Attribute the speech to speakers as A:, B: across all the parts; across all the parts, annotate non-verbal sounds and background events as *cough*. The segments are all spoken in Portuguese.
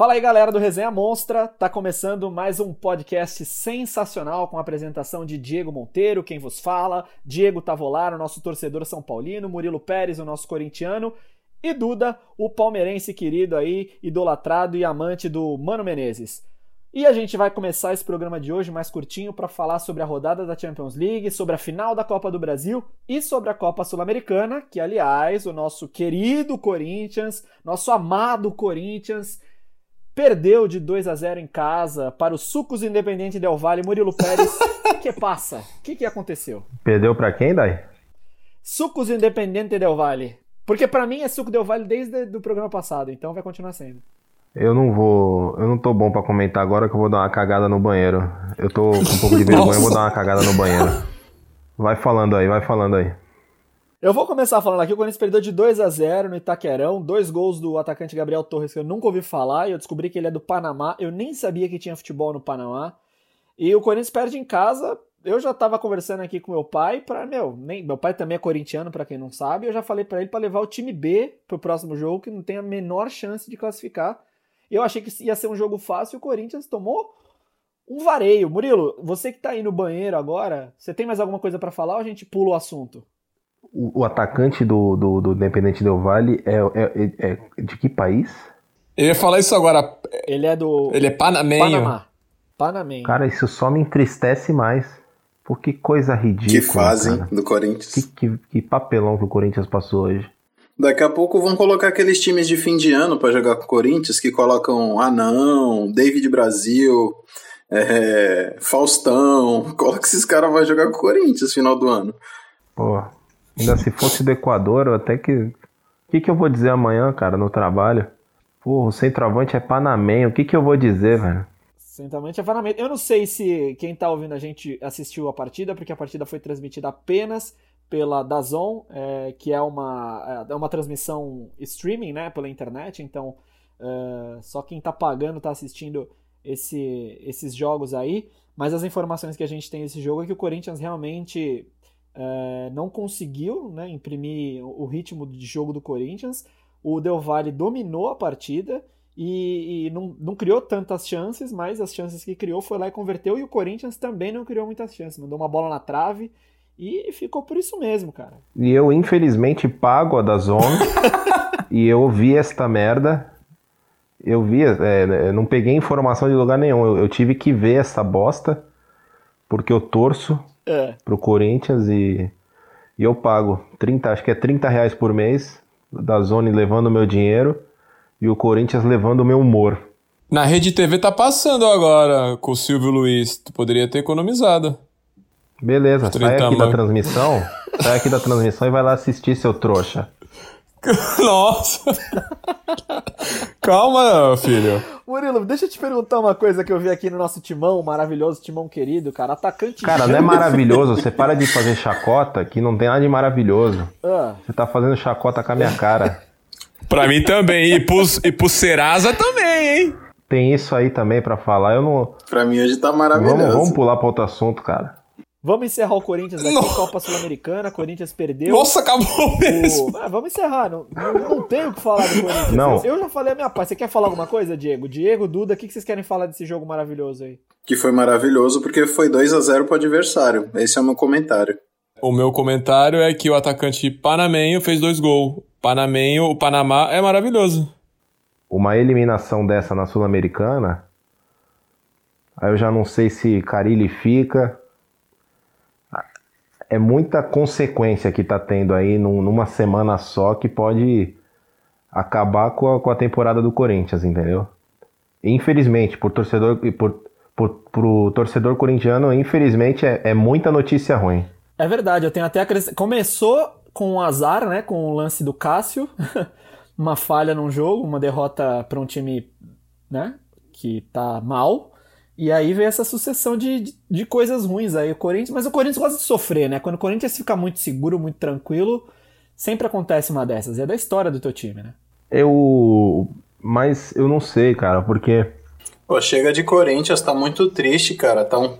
A: Fala aí, galera do Resenha Monstra. Tá começando mais um podcast sensacional com a apresentação de Diego Monteiro, quem vos fala, Diego Tavolaro, nosso torcedor são paulino, Murilo Pérez, o nosso corintiano, e Duda, o palmeirense querido aí, idolatrado e amante do Mano Menezes. E a gente vai começar esse programa de hoje mais curtinho para falar sobre a rodada da Champions League, sobre a final da Copa do Brasil e sobre a Copa Sul-Americana, que aliás, o nosso querido Corinthians, nosso amado Corinthians, perdeu de 2 a 0 em casa para o Sucos Independente Del Valle, Murilo Pérez. *laughs* O que passa? O que, que aconteceu?
B: Perdeu para quem, Dai?
A: Sucos Independente Del Valle. Porque para mim é Suco Del Valle desde o programa passado, então vai continuar sendo.
B: Eu não vou. Eu não tô bom para comentar agora que eu vou dar uma cagada no banheiro. Eu tô com um pouco de vergonha, eu vou *laughs* dar uma cagada no banheiro. Vai falando aí, vai falando aí.
A: Eu vou começar falando aqui, o Corinthians perdeu de 2 a 0 no Itaquerão, dois gols do atacante Gabriel Torres que eu nunca ouvi falar, e eu descobri que ele é do Panamá, eu nem sabia que tinha futebol no Panamá. E o Corinthians perde em casa, eu já tava conversando aqui com meu pai para meu, nem meu pai também é corintiano para quem não sabe, eu já falei para ele para levar o time B pro próximo jogo que não tem a menor chance de classificar. Eu achei que ia ser um jogo fácil o Corinthians tomou um vareio. Murilo, você que tá aí no banheiro agora, você tem mais alguma coisa para falar ou a gente pula o assunto?
B: O, o atacante do, do, do Independente Del Vale é, é, é, é, de que país?
C: Eu ia falar isso agora.
A: Ele é do.
C: Ele é panamenho.
A: Panamá. Panamenho.
B: Cara, isso só me entristece mais. Por que coisa ridícula.
D: Que fazem do Corinthians.
B: Que, que, que papelão que o Corinthians passou hoje.
D: Daqui a pouco vão colocar aqueles times de fim de ano para jogar com o Corinthians que colocam Anão, David Brasil, é, Faustão. Coloca esses caras vai jogar com o Corinthians final do ano.
B: Pô, ainda se fosse do Equador, até que. O que, que eu vou dizer amanhã, cara, no trabalho? Pô, o centroavante é panamenho. O que, que eu vou dizer, velho?
A: Centroavante é panamenho. Eu não sei se quem tá ouvindo a gente assistiu a partida, porque a partida foi transmitida apenas pela Dazon, é, que é uma, é uma transmissão streaming, né, pela internet, então é, só quem está pagando está assistindo esse, esses jogos aí, mas as informações que a gente tem desse jogo é que o Corinthians realmente é, não conseguiu né, imprimir o ritmo de jogo do Corinthians, o Del Valle dominou a partida e, e não, não, criou tantas chances, mas as chances que criou foi lá e converteu, e o Corinthians também não criou muitas chances, mandou uma bola na trave, e ficou por isso mesmo, cara.
B: E eu, infelizmente, pago a da Zone. *laughs* e eu vi esta merda. Eu vi, é, eu não peguei informação de lugar nenhum. Eu, eu, tive que ver essa bosta. Porque eu torço é. pro Corinthians e, e eu pago 30, acho que é 30 reais por mês da Zone levando o meu dinheiro e o Corinthians levando o meu humor.
C: Na Rede TV tá passando agora com o Silvio Luiz. Tu poderia ter economizado.
B: Beleza, sai aqui da transmissão. sai aqui da transmissão e vai lá assistir, seu trouxa. *laughs*
C: Nossa! Calma, filho.
A: Murilo, deixa eu te perguntar uma coisa que eu vi aqui no nosso timão, maravilhoso timão querido, cara. Atacante
B: Cara, não é maravilhoso. Você para de *laughs* fazer chacota, que não tem nada de maravilhoso. Ah. Você tá fazendo chacota com a minha cara.
C: pra mim também. E pro, e pro Serasa também, hein?
B: Tem isso aí também para falar. Eu não.
D: Pra mim hoje tá maravilhoso.
B: Vamos, vamos pular pra outro assunto, cara.
A: Vamos encerrar o Corinthians aqui, Nossa. Copa Sul-Americana, Corinthians perdeu.
C: Nossa, acabou mesmo.
A: Ah, vamos encerrar, não, não, não tenho o que falar do Corinthians.
B: Não.
A: Eu, eu, já falei a minha parte. Você quer falar alguma coisa, Diego? Diego, Duda, o que, que vocês querem falar desse jogo maravilhoso aí?
D: Que foi maravilhoso porque foi 2 a 0 pro adversário. Esse é o meu comentário.
C: O meu comentário é que o atacante panamenho fez dois gols. Panamenho, o Panamá é maravilhoso.
B: Uma eliminação dessa na Sul-Americana, aí eu já não sei se Carilli fica, é muita consequência que tá tendo aí num, numa semana só que pode acabar com a, com a temporada do Corinthians, entendeu? Infelizmente, por torcedor, por, pro torcedor corintiano, infelizmente é, é muita notícia ruim.
A: É verdade, eu tenho até acrescent... Começou com o azar, né? Com o lance do Cássio, *laughs* uma falha num jogo, uma derrota para um time, né? Que tá mal. E aí veio essa sucessão de, de, de, coisas ruins aí. O Corinthians, mas o Corinthians gosta de sofrer, né? Quando o Corinthians fica muito seguro, muito tranquilo, sempre acontece uma dessas. É da história do teu time, né?
B: Eu. Mas eu não sei, cara, porque.
D: Pô, chega de Corinthians, tá muito triste, cara. Tá um,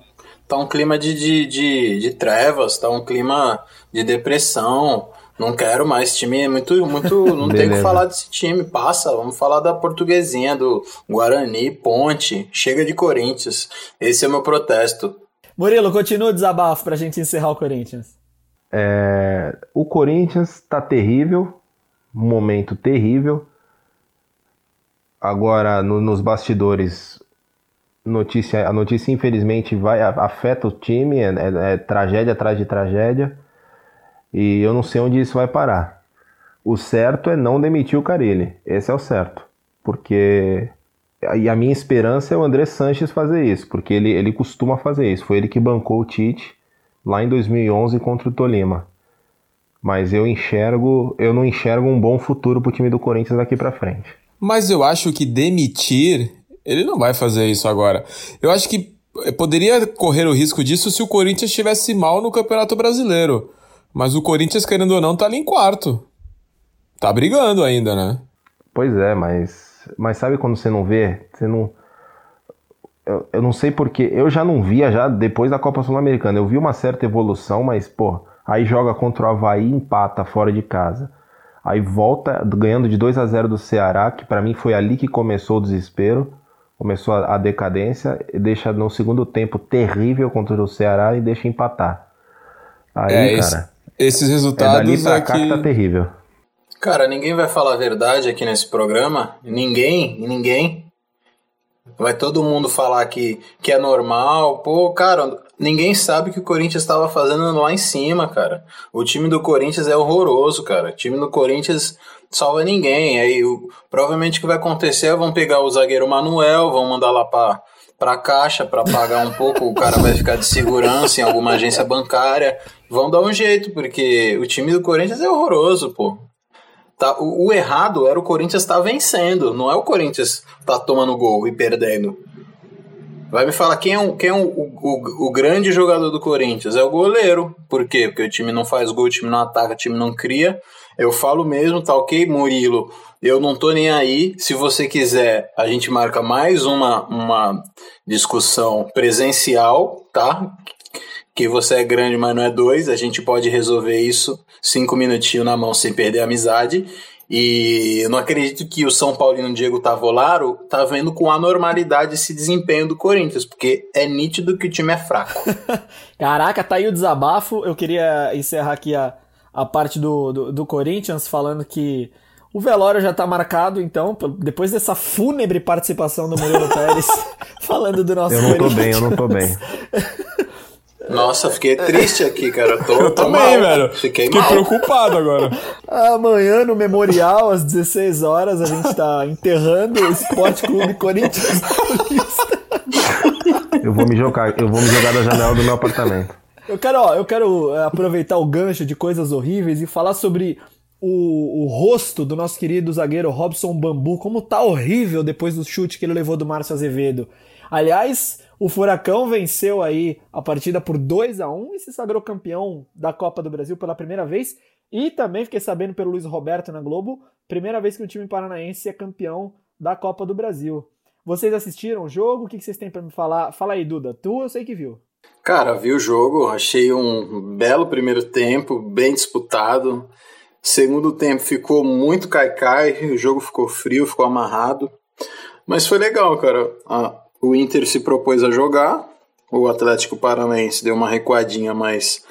D: tá um clima de, de, de, de trevas, tá um clima de depressão. Não quero mais. Esse time é muito. muito *laughs* não tem o que falar desse time. Passa. Vamos falar da portuguesinha, do Guarani, Ponte. Chega de Corinthians. Esse é o meu protesto.
A: Murilo, continua o desabafo pra gente encerrar o Corinthians.
B: É, o Corinthians tá terrível. Momento terrível. Agora, no, nos bastidores, notícia, a notícia infelizmente vai afeta o time, é, é, é, tragédia atrás de tragédia, e eu não sei onde isso vai parar. O certo é não demitir o Carilli, esse é o certo, porque e a minha esperança é o André Sanches fazer isso, porque ele, ele costuma fazer isso, foi ele que bancou o Tite lá em 2011 contra o Tolima. Mas eu enxergo, eu não enxergo um bom futuro para o time do Corinthians daqui para frente.
C: Mas eu acho que demitir, ele não vai fazer isso agora. Eu acho que poderia correr o risco disso se o Corinthians estivesse mal no Campeonato Brasileiro. Mas o Corinthians, querendo ou não, tá ali em quarto. Tá brigando ainda, né?
B: Pois é, mas. Mas sabe quando você não vê? Você não. Eu, eu não sei porque. Eu já não via já depois da Copa Sul-Americana. Eu vi uma certa evolução, mas, pô, aí joga contra o Havaí e empata fora de casa. Aí volta ganhando de 2 a 0 do Ceará, que para mim foi ali que começou o desespero, começou a, a decadência, e deixa no segundo tempo terrível contra o Ceará e deixa empatar.
C: Aí, é, cara, esse, esses resultados é dali
B: pra
C: é
B: cá
C: que...
B: que tá terrível.
D: Cara, ninguém vai falar a verdade aqui nesse programa. Ninguém, ninguém. Vai todo mundo falar que, que é normal. Pô, cara, ninguém sabe o que o Corinthians estava fazendo lá em cima, cara. O time do Corinthians é horroroso, cara. O time do Corinthians salva ninguém. Aí o, provavelmente o que vai acontecer é vão pegar o zagueiro Manuel, vão mandar lá para para caixa para pagar um pouco, o cara vai ficar de segurança em alguma agência bancária. Vão dar um jeito, porque o time do Corinthians é horroroso, pô. Tá, o, o errado era o Corinthians estar tá vencendo, não é o Corinthians tá tomando gol e perdendo. Vai me falar quem é, um, quem é um, o, o, o, grande jogador do Corinthians? É o goleiro. Por quê? Porque o time não faz gol, o time não ataca, o time não cria. Eu falo mesmo, tá ok, Murilo? Eu não tô nem aí. Se você quiser, a gente marca mais uma, uma discussão presencial, tá? Que você é grande, mas não é dois. A gente pode resolver isso cinco minutinhos na mão sem perder a amizade. E eu não acredito que o São Paulino Diego Tavolaro tá vendo com anormalidade esse desempenho do Corinthians, porque é nítido que o time é fraco. *laughs*
A: Caraca, tá aí o desabafo. Eu queria encerrar aqui a, a parte do, do, do Corinthians falando que o velório já tá marcado, então, depois dessa fúnebre participação do Murilo *laughs* Pérez *laughs* falando do nosso
B: Eu não tô bem, eu não tô bem.
D: Nossa, fiquei triste aqui, cara. Tô,
C: eu
D: tô *laughs*
C: também, mal. velho. Fiquei, fiquei preocupado agora.
A: Amanhã, no Memorial, às 16 horas, a gente tá enterrando o Esporte Clube Corinthians
B: Eu vou me jogar, eu vou me jogar da janela do meu apartamento.
A: Eu quero, ó, eu quero é, aproveitar o gancho de coisas horríveis e falar sobre o, o rosto do nosso querido zagueiro Robson Bambu, como tá horrível depois do chute que ele levou do Márcio Azevedo. Aliás, o Furacão venceu aí a partida por 2 a 1 e se sagrou campeão da Copa do Brasil pela primeira vez. E também fiquei sabendo pelo Luiz Roberto na Globo, primeira vez que um time paranaense é campeão da Copa do Brasil. Vocês assistiram o jogo? O que vocês têm para me falar? Fala aí, Duda. Tu eu sei que viu.
D: Cara, vi o jogo, achei um belo primeiro tempo, bem disputado. Segundo tempo ficou muito caicai, o jogo ficou frio, ficou amarrado. Mas foi legal, cara. O Inter se propôs a jogar, o Atlético Paranaense deu uma recuadinha, mas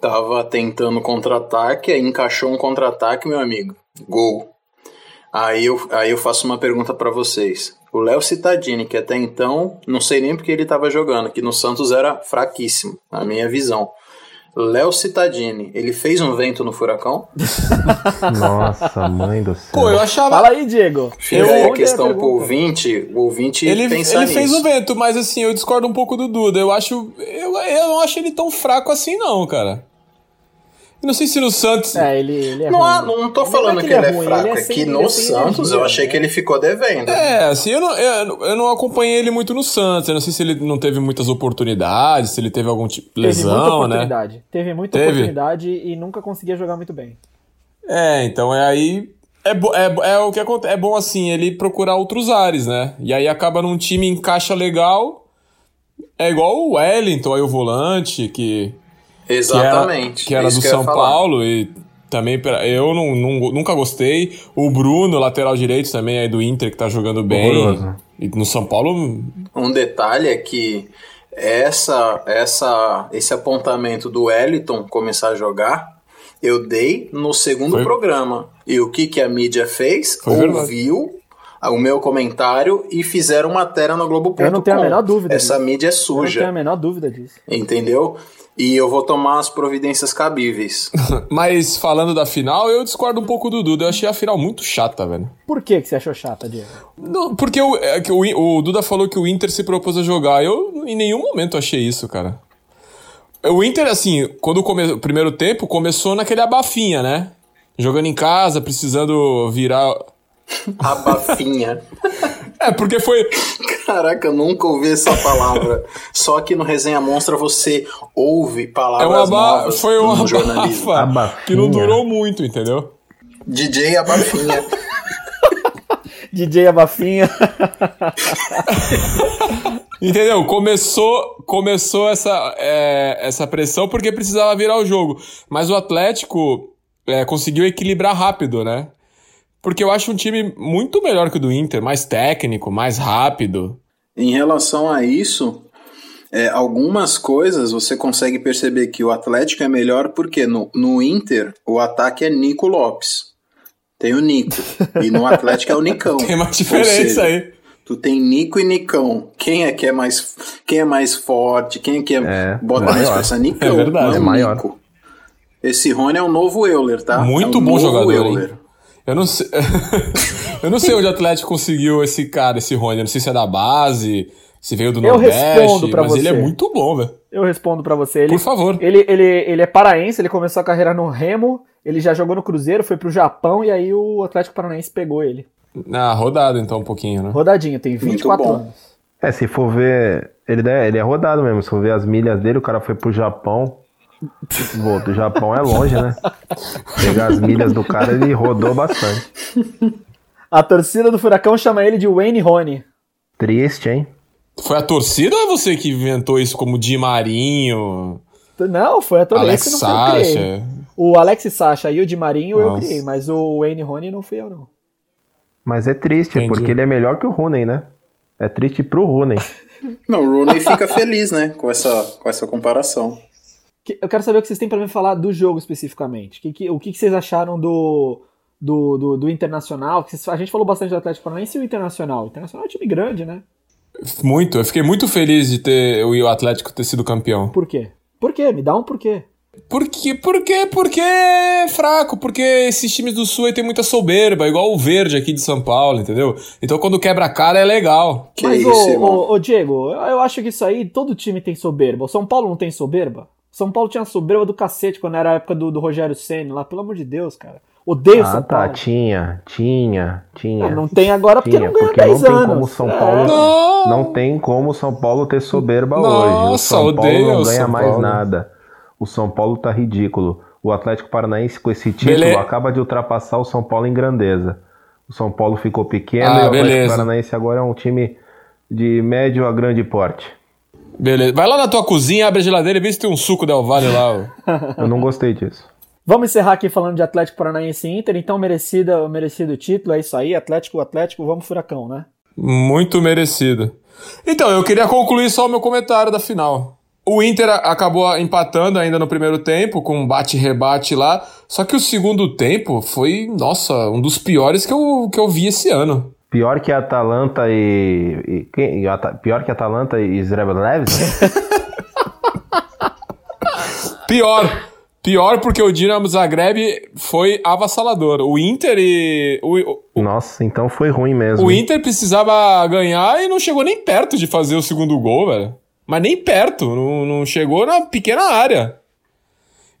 D: tava tentando contra-ataque, aí encaixou um contra-ataque, meu amigo. Gol. Aí eu, aí eu faço uma pergunta para vocês. O Léo Cittadini, que até então, não sei nem porque ele estava jogando, que no Santos era fraquíssimo, na minha visão. Léo Cittadini, ele fez um vento no furacão? *laughs*
B: Nossa, mãe do céu.
A: Pô, eu achava. Fala aí, Diego.
D: Fica aí a questão pro ouvinte, o ouvinte
C: ele,
D: pensar
C: Ele
D: nisso.
C: fez um vento, mas assim, eu discordo um pouco do Duda. Eu acho. Eu, eu não acho ele tão fraco assim, não, cara. Eu não sei se no Santos.
A: É, ele, ele é
D: não,
A: ruim.
D: não tô falando que, ele é, é fraco, é, que no Santos energia, eu achei que ele ficou devendo.
C: É, assim, eu não, eu, eu, não acompanhei ele muito no Santos. Eu não sei se ele não teve muitas oportunidades, se ele teve algum tipo de lesão,
A: teve muita
C: né?
A: oportunidade. Teve muita teve. oportunidade e nunca conseguia jogar muito bem.
C: É, então é aí. É, é, é o que acontece. É bom assim, ele procurar outros ares, né? E aí acaba num time encaixa legal. É igual o Wellington, aí o volante, que
D: Exatamente.
C: Que era, que era do São Paulo e Também, eu não, não, nunca gostei. O Bruno, lateral direito também, aí do Inter, que tá jogando bem. Horroroso. E no São Paulo.
D: Um detalhe é que essa, essa, esse apontamento do Wellington começar a jogar, eu dei no segundo Foi. programa. E o que, que a mídia fez? Foi Ouviu verdade. O meu comentário e fizeram matéria no Globo.com.
A: Eu não tenho a menor dúvida.
D: Essa disso. mídia é suja. Eu não
A: tenho a menor dúvida disso.
D: Entendeu? e eu vou tomar as providências cabíveis. *laughs*
C: Mas falando da final, eu discordo um pouco do Duda. Eu achei a final muito chata, velho.
A: Por que, que você achou chata, Diego?
C: Não, porque o, é, o, o Duda falou que o Inter se propôs a jogar. Eu em nenhum momento achei isso, cara. O Inter, assim, quando o primeiro tempo começou naquele abafinha, né? Jogando em casa, precisando virar.
D: Abafinha.
C: É, porque foi.
D: Caraca, eu nunca ouvi essa palavra. Só que no Resenha Monstra você ouve palavras é uma ba... novas
C: Foi uma jornalismo. que não durou muito, entendeu?
D: DJ Abafinha. *laughs*
A: DJ Abafinha. *laughs*
C: Entendeu? Começou, começou essa, é, essa pressão porque precisava virar o jogo. Mas o Atlético é, conseguiu equilibrar rápido, né? Porque eu acho um time muito melhor que o do Inter, mais técnico, mais rápido.
D: Em relação a isso, é, algumas coisas você consegue perceber que o Atlético é melhor porque no, no Inter o ataque é Nico Lopes. Tem o Nico. e no Atlético é o Nicão. *laughs*
C: Tem uma diferença seja, aí.
D: Tu tem Nico e Nicão. Quem é que é mais, quem é mais forte? Quem é que é, é bota maior. mais força? Nicão. É verdade. é maior. Nico. Esse Rony é o novo Euler, tá?
C: Muito
D: é
C: bom jogador, Euler. Hein? Eu não sei. *laughs* eu não sei onde o Atlético conseguiu esse cara, esse Rony. Eu não sei se é da base, se veio do Nordeste, mas você. ele é muito bom, velho.
A: Eu respondo para você. Ele,
C: Por favor.
A: Ele, ele, ele é paraense, ele começou a carreira no Remo, ele já jogou no Cruzeiro, foi pro Japão e aí o Atlético Paranaense pegou ele.
C: Ah, rodado então um pouquinho, né?
A: Rodadinho, tem 24 anos.
B: É, se for ver. Ele é, ele é rodado mesmo. Se for ver as milhas dele, o cara foi pro Japão. Pô, do Japão é longe, né? Pegar as milhas do cara, ele rodou bastante.
A: A torcida do Furacão chama ele de Wayne Rony.
B: Triste, hein?
C: Foi a torcida ou você que inventou isso como Di Marinho?
A: Não, foi a torcida.
C: Alex Sacha.
A: O Alex Sacha e o Di Marinho Nossa. eu criei, mas o Wayne Rony não fui eu, não.
B: Mas é triste, Entendi. porque ele é melhor que o Rooney, né? É triste pro Rooney.
D: não, o Rooney fica feliz, né? Com essa, com essa comparação
A: eu quero saber o que vocês têm para me falar do jogo especificamente. Que, que, o que, que, vocês acharam do, do, do, do Internacional? a gente falou bastante do Atlético Paranaense e o Internacional. O Internacional é um time grande, né?
C: Muito. Eu fiquei muito feliz de ter o Atlético ter sido campeão.
A: Por quê? Por quê? Me dá um porquê.
C: Por quê? Por quê? Porque é fraco, porque esses times do Sul aí tem muita soberba, igual o Verde aqui de São Paulo, entendeu? Então quando quebra a cara é legal.
A: Que Mas, isso, ô, ô, ô, Diego, eu acho que isso aí, todo time tem soberba. O São Paulo não tem soberba? São Paulo tinha soberba do cacete quando era a época do, do Rogério Senna lá, pelo amor de Deus, cara. Odeio ah, São tá, Paulo.
B: tinha, tinha, tinha.
A: Não, não tem agora porque tinha, não ganha
B: porque
A: 10
B: não
A: anos.
B: Tem como São Paulo, é. não. não tem como São Paulo ter soberba Nossa, hoje. O São Paulo não ganha mais Paulo. nada. O São Paulo tá ridículo. O Atlético Paranaense com esse título beleza. acaba de ultrapassar o São Paulo em grandeza. O São Paulo ficou pequeno ah, e o Atlético beleza. Paranaense agora é um time de médio a grande porte.
C: Beleza. Vai lá na tua cozinha, abre a geladeira e vê se tem um suco Del Valle lá. *laughs*
B: Eu não gostei disso.
A: Vamos encerrar aqui falando de Atlético Paranaense e Inter, então merecida, merecido título, é isso aí, Atlético, Atlético, vamos furacão, né?
C: Muito merecido. Então, eu queria concluir só o meu comentário da final. O Inter acabou empatando ainda no primeiro tempo, com um bate-rebate lá, só que o segundo tempo foi, nossa, um dos piores que eu, que eu vi esse ano.
B: Pior que Atalanta e. e, quem, pior que Atalanta e Leves? *laughs*
C: pior. Pior porque o Dinamo Zagreb foi avassalador. O Inter e. O,
B: o, Nossa, então foi ruim mesmo.
C: O Inter precisava ganhar e não chegou nem perto de fazer o segundo gol, velho. Mas nem perto. Não, não chegou na pequena área.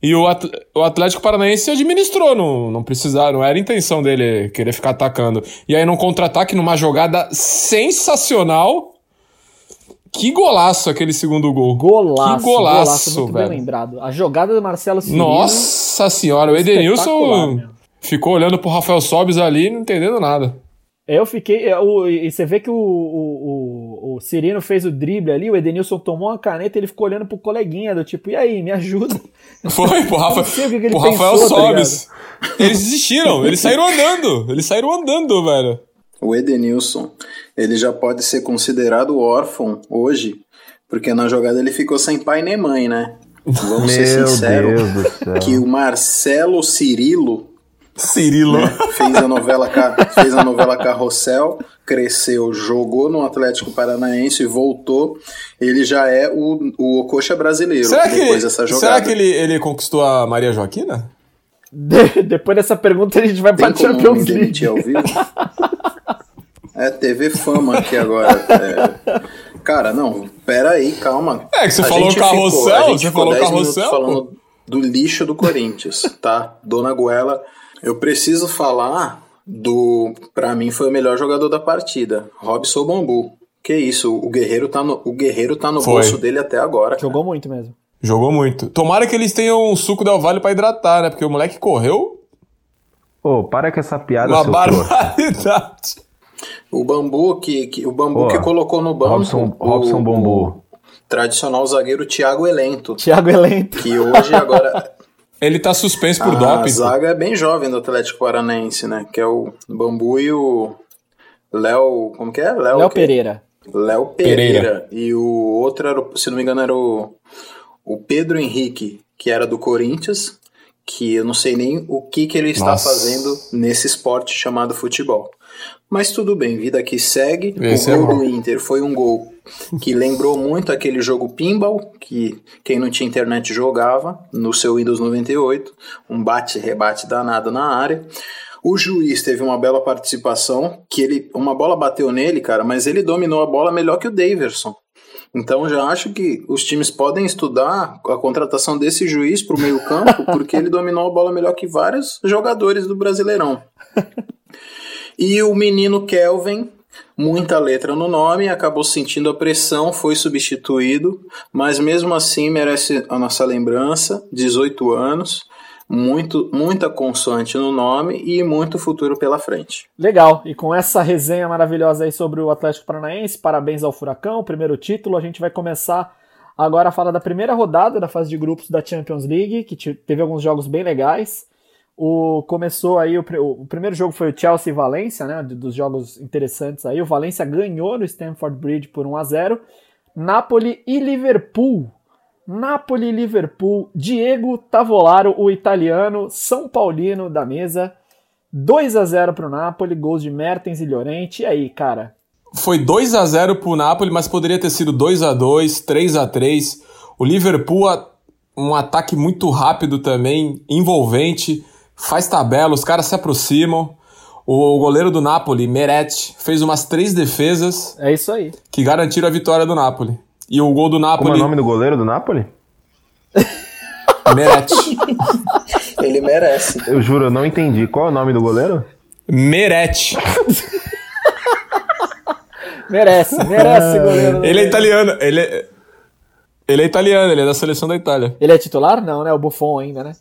C: E o, Atlético Paranaense administrou, não, não precisava, não era intenção dele querer ficar atacando. E aí, num contra-ataque, numa jogada sensacional. Que golaço aquele segundo gol.
A: Golaço.
C: Que golaço, golaço muito velho.
A: bem lembrado. A jogada do Marcelo Cirino.
C: Nossa senhora, o Edenilson ficou olhando pro Rafael Sobis ali não entendendo nada.
A: Eu fiquei. O, e você vê que o, o, o, Cirino fez o drible ali, o Edenilson tomou uma caneta ele ficou olhando pro coleguinha, do tipo, e aí, me ajuda. *laughs*
C: Foi, pro, Rafa, que que pro Rafael tá Sobes. Tá eles desistiram, eles saíram andando. Eles saíram andando, velho.
D: O Edenilson, ele já pode ser considerado órfão hoje, porque na jogada ele ficou sem pai nem mãe, né? Vamos Meu ser sinceros que o Marcelo Cirilo
C: Cirilo. Né?
D: Fez, a novela, fez a novela Carrossel, cresceu, jogou no Atlético Paranaense e voltou. Ele já é o, o Coxa brasileiro
C: será depois que, dessa jogada. Será que ele, ele conquistou a Maria Joaquina?
A: De, depois dessa pergunta a gente vai para Champions League. Ao vivo? *laughs*
D: é TV Fama aqui agora. É... Cara, não, pera aí, calma.
C: É que você a falou carrossel, ficou, você falou carrossel.
D: falando do lixo do Corinthians, tá? Dona Guela eu preciso falar do. Para mim, foi o melhor jogador da partida, Robson Bambu. Que isso, o Guerreiro tá no, o Guerreiro tá no bolso dele até agora.
A: Jogou cara. muito mesmo.
C: Jogou muito. Tomara que eles tenham um suco Del Valle pra hidratar, né? Porque o moleque correu.
B: Pô, para com essa piada,
C: Uma barbaridade.
D: O bambu que, que o bambu que colocou no banco.
B: Robson, Robson Bambu.
D: tradicional zagueiro Thiago Elento.
A: Thiago Elento.
D: Que hoje agora *laughs*
C: Ele tá suspenso por
D: a
C: doping.
D: A zaga é bem jovem do Atlético Paranaense, né? Que é o Bambu e o Léo. Como que é?
A: Léo Pereira.
D: Léo Pereira. Pereira. E o outro, era, se não me engano, era o, o Pedro Henrique, que era do Corinthians, que eu não sei nem o que, que ele está Nossa. fazendo nesse esporte chamado futebol. Mas tudo bem, vida que segue. Esse o é gol é do Inter foi um gol *laughs* que lembrou muito aquele jogo Pinball, que quem não tinha internet jogava no seu Windows 98, um bate-rebate danado na área. O juiz teve uma bela participação, que ele uma bola bateu nele, cara, mas ele dominou a bola melhor que o Daverson. Então já acho que os times podem estudar a contratação desse juiz para o meio-campo, *laughs* porque ele dominou a bola melhor que vários jogadores do Brasileirão. *laughs* E o menino Kelvin, muita letra no nome, acabou sentindo a pressão, foi substituído, mas mesmo assim merece a nossa lembrança, 18 anos, muito, muita consoante no nome e muito futuro pela frente.
A: Legal, e com essa resenha maravilhosa aí sobre o Atlético Paranaense, parabéns ao Furacão, primeiro título, a gente vai começar agora a falar da primeira rodada da fase de grupos da Champions League, que teve alguns jogos bem legais. O, começou aí, o, o, primeiro jogo foi o Chelsea e Valência, né, dos jogos interessantes aí. O Valência ganhou no Stamford Bridge por 1 a 0 Napoli e Liverpool. Napoli e Liverpool. Diego Tavolaro, o italiano, São Paulino da mesa. 2 a 0 para o Napoli, gols de Mertens e Llorente. E aí, cara?
C: Foi 2 a 0 para o Napoli, mas poderia ter sido 2 a 2 3 a 3 O Liverpool, um ataque muito rápido também, envolvente faz tabela, os caras se aproximam. O goleiro do Napoli, Meret, fez umas três defesas.
A: É isso aí.
C: Que garantiram a vitória do Napoli. E o gol do Napoli.
B: Como é o nome do goleiro do Napoli? *laughs*
C: Meret.
D: Ele merece.
B: Eu juro, eu não entendi. Qual é o nome do goleiro?
C: Meret. *laughs*
A: merece, merece, goleiro.
C: Ele é italiano. Ele é, ele é italiano, ele é da seleção da Itália.
A: Ele é titular? Não, né? O Buffon ainda, né?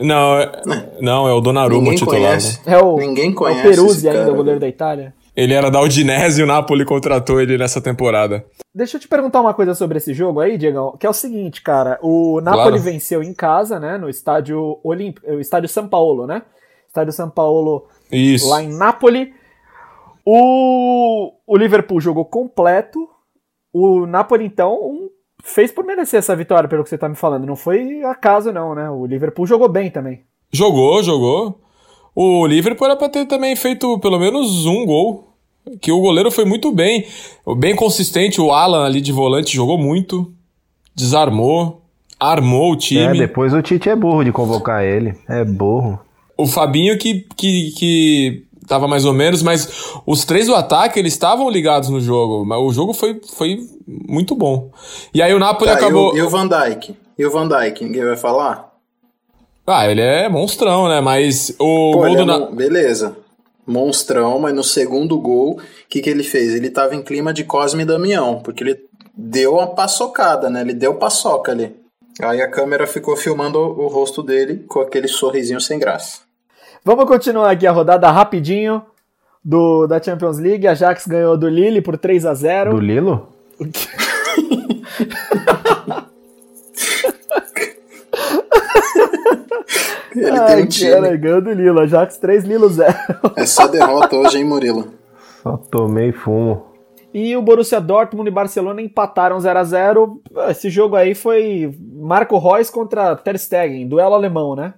C: Não, é, não, é o Donnarumma titular.
D: Conhece.
A: É o,
D: Ninguém conhece.
A: É o Peruzzi ainda, o goleiro da Itália.
C: Ele era da Udinese e o Napoli contratou ele nessa temporada.
A: Deixa eu te perguntar uma coisa sobre esse jogo aí, Diego, que é o seguinte, cara. O Napoli claro. venceu em casa, né, no estádio Olímpico, o estádio São Paulo, né? Estádio São Paulo
C: Isso.
A: lá em Napoli. O, o Liverpool jogou completo. O Napoli, então, um fez por merecer essa vitória, pelo que você tá me falando. Não foi acaso, não, né? O Liverpool jogou bem também.
C: Jogou, jogou. O Liverpool era pra ter também feito pelo menos um gol. Que o goleiro foi muito bem. Bem consistente. O Alan ali de volante jogou muito. Desarmou. Armou o time. É,
B: depois o Tite é burro de convocar ele. É burro.
C: O Fabinho que, que, que tava mais ou menos, mas os três do ataque, eles estavam ligados no jogo. Mas o jogo foi, foi muito bom. E aí o Napoli
D: tá,
C: acabou.
D: E o, e o Van Dijk? E o Van Dijk, ninguém vai falar?
C: Ah, ele é monstrão, né? Mas o Pô, gol do. É
D: Na... Beleza. Monstrão, mas no segundo gol, o que, que ele fez? Ele tava em clima de Cosme e Damião, porque ele deu uma paçocada, né? Ele deu paçoca ali. Aí a câmera ficou filmando o, o rosto dele com aquele sorrisinho sem graça.
A: Vamos continuar aqui a rodada rapidinho. do, da Champions League. A Ajax ganhou do Lille por 3 a 0
B: Do Lilo?
D: Ele
A: Ai,
D: tem um time.
A: cara, ganhou do Lille. Ajax 3, Lilo 0.
D: É só derrota hoje, hein, Murilo?
B: Só tomei fumo.
A: E o Borussia Dortmund e Barcelona empataram 0 a 0 Esse jogo aí foi Marco Reus contra Ter Stegen, duelo alemão, né?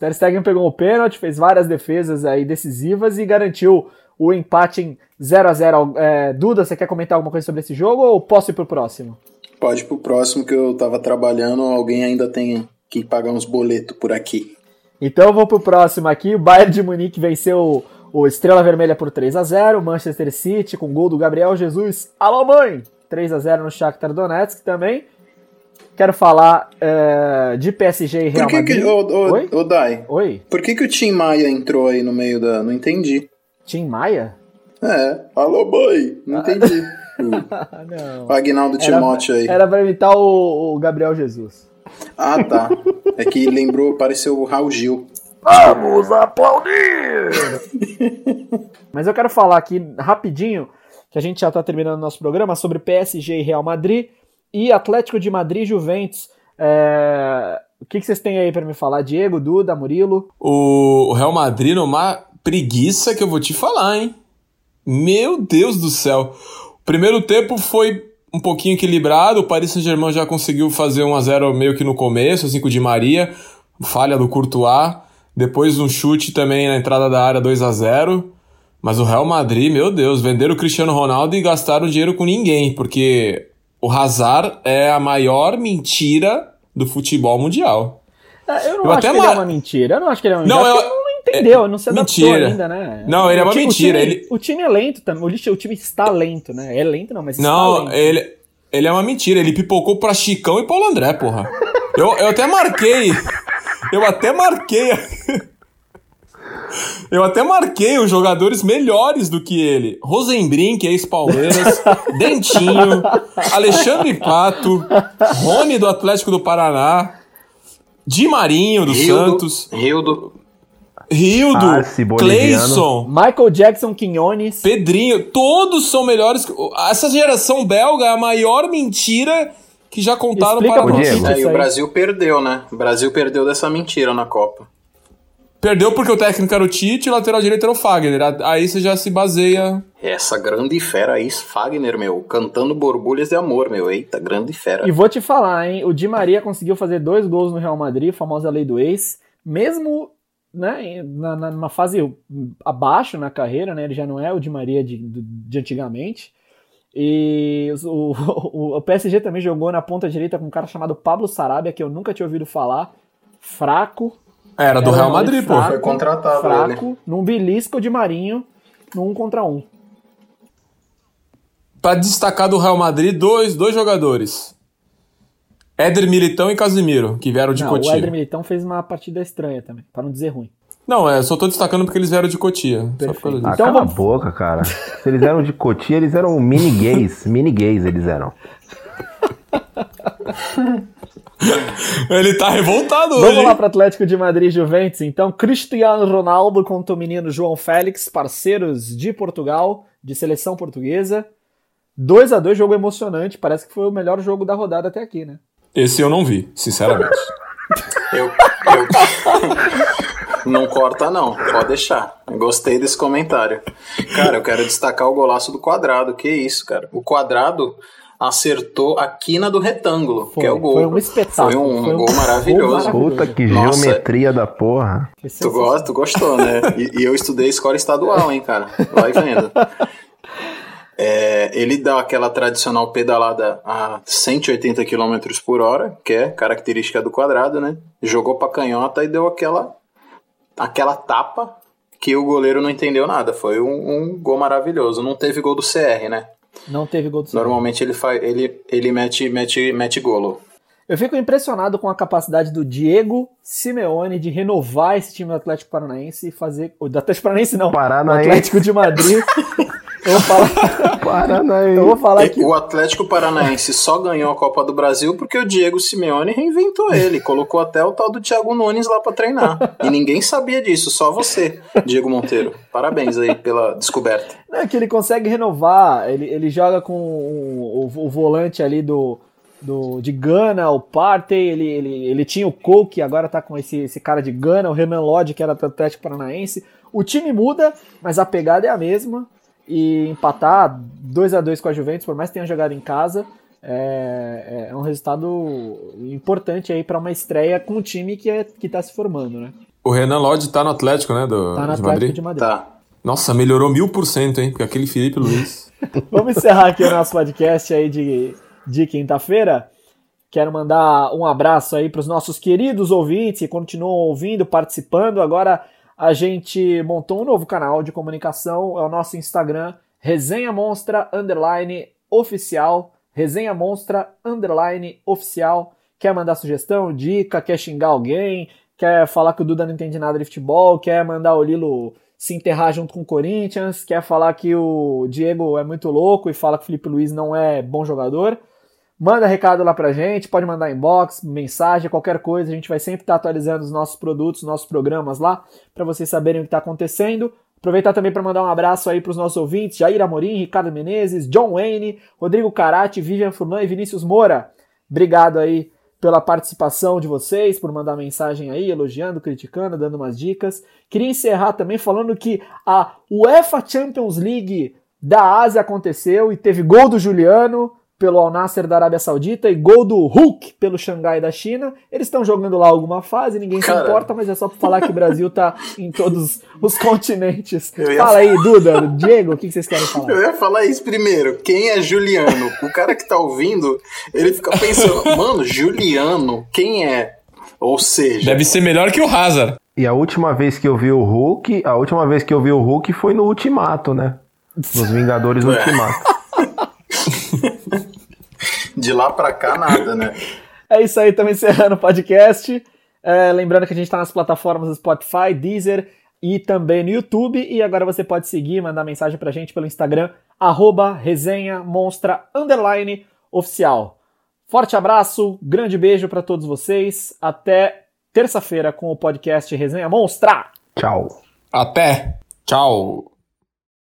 A: Ter Stegen pegou o pênalti, fez várias defesas aí decisivas e garantiu o empate em 0 a 0 é, Duda, você quer comentar alguma coisa sobre esse jogo ou posso ir pro próximo?
D: Pode ir pro próximo que eu tava trabalhando, alguém ainda tem que pagar uns boletos por aqui.
A: Então eu vou pro próximo aqui. O Bayern de Munique venceu o Estrela Vermelha por 3 a 0 Manchester City com gol do Gabriel Jesus. Alô, mãe! 3 a 0 no Shakhtar Donetsk também. Quero falar é, de PSG e Real
D: Por que que...
A: Madrid.
D: Ô, ô,
A: Oi?
D: ô, Dai,
A: Oi?
D: por que que o Tim Maia entrou aí no meio da... Não entendi.
A: Tim Maia?
D: É, alô, boy. Não entendi.
A: Ah, *laughs* não.
D: o Agnaldo Timóteo aí.
A: Era pra imitar o, o Gabriel Jesus.
D: Ah, tá. É que lembrou, pareceu o Raul Gil.
A: Vamos aplaudir! *laughs* Mas eu quero falar aqui rapidinho, que a gente já tá terminando o nosso programa, sobre PSG e Real Madrid e Atlético de Madrid Juventus. É, O que, que vocês têm aí pra me falar? Diego, Duda, Murilo?
C: O Real Madrid numa preguiça que eu vou te falar, hein? Meu Deus do céu. O primeiro tempo foi um pouquinho equilibrado. O Paris Saint-Germain já conseguiu fazer 1 a 0 meio que no começo, assim com o Di Maria, falha do Courtois. Depois um chute também na entrada da área 2 a 0 Mas o Real Madrid, meu Deus, venderam o Cristiano Ronaldo e gastaram dinheiro com ninguém, porque o Hazard é a maior mentira do futebol mundial.
A: É, Eu não
C: Eu
A: acho que ele é
C: ma-
A: uma mentira. Eu não acho que ele é uma
C: Não,
A: mentira. Acho
C: eu-
A: não entendeu, não se adaptou
C: mentira.
A: ainda, né?
C: Não, ele é
A: O
C: uma
A: ti- o
C: mentira,
A: time-
C: ele-
A: O time é lento também. O time está lento, né? É lento não, mas está
C: Não,
A: lento.
C: ele, ele é uma mentira. Ele pipocou pra Chicão e Paulo André, porra. Eu, eu até marquei. Eu até marquei. *laughs* Eu até marquei os jogadores melhores do que ele. Rosenbrink, ex-Palmeiras. *laughs* Dentinho. Alexandre Pato. Rony do Atlético do Paraná. Di Marinho do Santos.
D: Rildo.
C: Rildo.
B: Arce, boliviano.
C: Cleison.
A: Michael Jackson Quinones.
C: Pedrinho, todos são melhores. Essa geração belga é a maior mentira que já contaram
A: Explica
C: para nós.
D: E o. Brasil perdeu, né? O Brasil perdeu dessa mentira na Copa.
C: Perdeu porque o técnico era o Tite e o lateral direito era o Fagner. Aí você já se baseia.
D: Essa grande fera aí, Fagner, meu, cantando borbulhas de amor, meu. Eita, grande fera.
A: E vou te falar, hein? O Di Maria conseguiu fazer dois gols no Real Madrid, a famosa lei do ex, mesmo né, na, na- numa fase abaixo na carreira, né? Ele já não é o Di Maria de, de antigamente. E *laughs* o, o, o PSG também jogou na ponta direita com um cara chamado Pablo Sarabia, que eu nunca tinha ouvido falar. Fraco,
C: Era do Real Madrid, pô.
A: fraco,
D: Foi contratado
A: fraco, num belisco de Marinho, num contra um.
C: Pra destacar do Real Madrid, dois, dois jogadores. Éder Militão e Casimiro, que vieram de
A: Não, o
C: Cotia.
A: Éder Militão fez uma partida estranha também, para não dizer ruim.
C: Não, é, só tô destacando porque eles vieram de Cotia.
B: Ah.
A: Então
B: cala
A: vamos-
B: a boca, cara. Se eles eram de Cotia, eles eram mini gays. mini gays eles eram. *laughs* *laughs*
C: Ele tá revoltado hoje.
A: Vamos lá
C: hein?
A: para Atlético de Madrid e Juventus. Então, Cristiano Ronaldo contra o menino João Félix, parceiros de Portugal, de seleção portuguesa. 2 a 2 jogo emocionante. Parece que foi o melhor jogo da rodada até aqui, né?
C: Esse eu não vi, sinceramente. *laughs*
D: Eu, eu... *laughs* Não corta, não. Pode deixar. Gostei desse comentário. Cara, eu quero destacar o golaço do quadrado. Que isso, cara. O quadrado acertou a quina do retângulo,
A: Foi,
D: que é o gol.
A: foi um espetáculo.
D: Foi um
A: Foi um
D: gol maravilhoso.
A: maravilhoso.
B: Puta que
D: Nossa.
B: geometria da porra.
D: Tu, gosta, tu gostou, né? E, e eu estudei escola estadual, hein, cara? Vai vendo. É, ele dá aquela tradicional pedalada a 180 km por hora, que é característica do quadrado, né? Jogou pra canhota e deu aquela, aquela tapa que o goleiro não entendeu nada. Foi um, um gol maravilhoso. Não teve gol do CR, né?
A: Não teve gol do Santos.
D: Normalmente ele, faz, ele, ele mete, mete, mete golo.
A: Eu fico impressionado com a capacidade do Diego Simeone de renovar esse time do Atlético Paranaense e fazer. O do Atlético Paranaense não.
B: Paranaense.
A: O Atlético de Madrid. *laughs* Eu vou falar. *laughs*
B: Paranaense.
A: Eu vou falar que.
D: O Atlético Paranaense só ganhou a Copa do Brasil porque o Diego Simeone reinventou ele. Colocou até o tal do Thiago Nunes lá pra treinar. E ninguém sabia disso, só você, Diego Monteiro. Parabéns aí pela descoberta.
A: Não, é que ele consegue renovar. Ele, ele joga com o, o, o volante ali do, do, de Gana, o Partey, ele, ele, ele tinha o Coke, agora tá com esse, esse cara de Gana, o Renan Lodge, que era do Atlético Paranaense. O time muda, mas a pegada é a mesma. E empatar 2 a 2 com a Juventus, por mais que tenha jogado em casa, é, é um resultado importante aí para uma estreia com um time que, é, que tá se formando, né?
C: O Renan Lodge tá no Atlético, né? Do,
A: Tá no
C: de
A: Atlético
C: Madrid.
A: de Madrid.
D: Tá.
C: Nossa, melhorou mil por cento, hein? Porque aquele Felipe Luiz. *laughs*
A: Vamos encerrar aqui o nosso podcast aí de, de quinta-feira. Quero mandar um abraço aí para os nossos queridos ouvintes que continuam ouvindo, participando. Agora a gente montou um novo canal de comunicação, é o nosso Instagram, Resenha Monstra Underline Oficial. Resenha Monstra Underline Oficial. Quer mandar sugestão, dica, quer xingar alguém, quer falar que o Duda não entende nada de futebol, quer mandar o Lilo se enterrar junto com o Corinthians, quer falar que o Diego é muito louco e fala que o Felipe Luiz não é bom jogador. Manda recado lá pra gente, pode mandar inbox, mensagem, qualquer coisa. A gente vai sempre estar atualizando os nossos produtos, nossos programas lá, para vocês saberem o que está acontecendo. Aproveitar também para mandar um abraço aí para os nossos ouvintes: Jair Amorim, Ricardo Menezes, John Wayne, Rodrigo Carati, Vivian Furlan e Vinícius Moura. Obrigado aí pela participação de vocês, por mandar mensagem aí, elogiando, criticando, dando umas dicas. Queria encerrar também falando que a UEFA Champions League da Ásia aconteceu e teve gol do Juliano pelo Al Nasser da Arábia Saudita e gol do Hulk pelo Xangai da China. Eles estão jogando lá alguma fase, ninguém se importa, mas é só pra falar que o Brasil tá em todos os continentes. Fala aí, Duda, Diego, o que vocês querem falar?
D: Eu ia falar isso primeiro. Quem é Juliano? O cara que tá ouvindo, ele fica pensando, mano, Juliano, quem é? Ou seja,
C: Deve ser melhor que o Hazard.
B: E a última vez que eu vi o Hulk, a última vez que eu vi o Hulk foi no Ultimato, né? Nos Vingadores
D: É.
B: Ultimato. *laughs*
D: de lá pra cá nada, né?
A: É isso aí, estamos encerrando o podcast. É, lembrando que a gente está nas plataformas do Spotify, Deezer e também no YouTube. E agora você pode seguir, mandar mensagem pra gente pelo Instagram, arroba resenha monstra underline oficial. Forte abraço, grande beijo para todos vocês. Até terça-feira com o podcast Resenha Monstra.
B: Tchau.
C: Até. Tchau.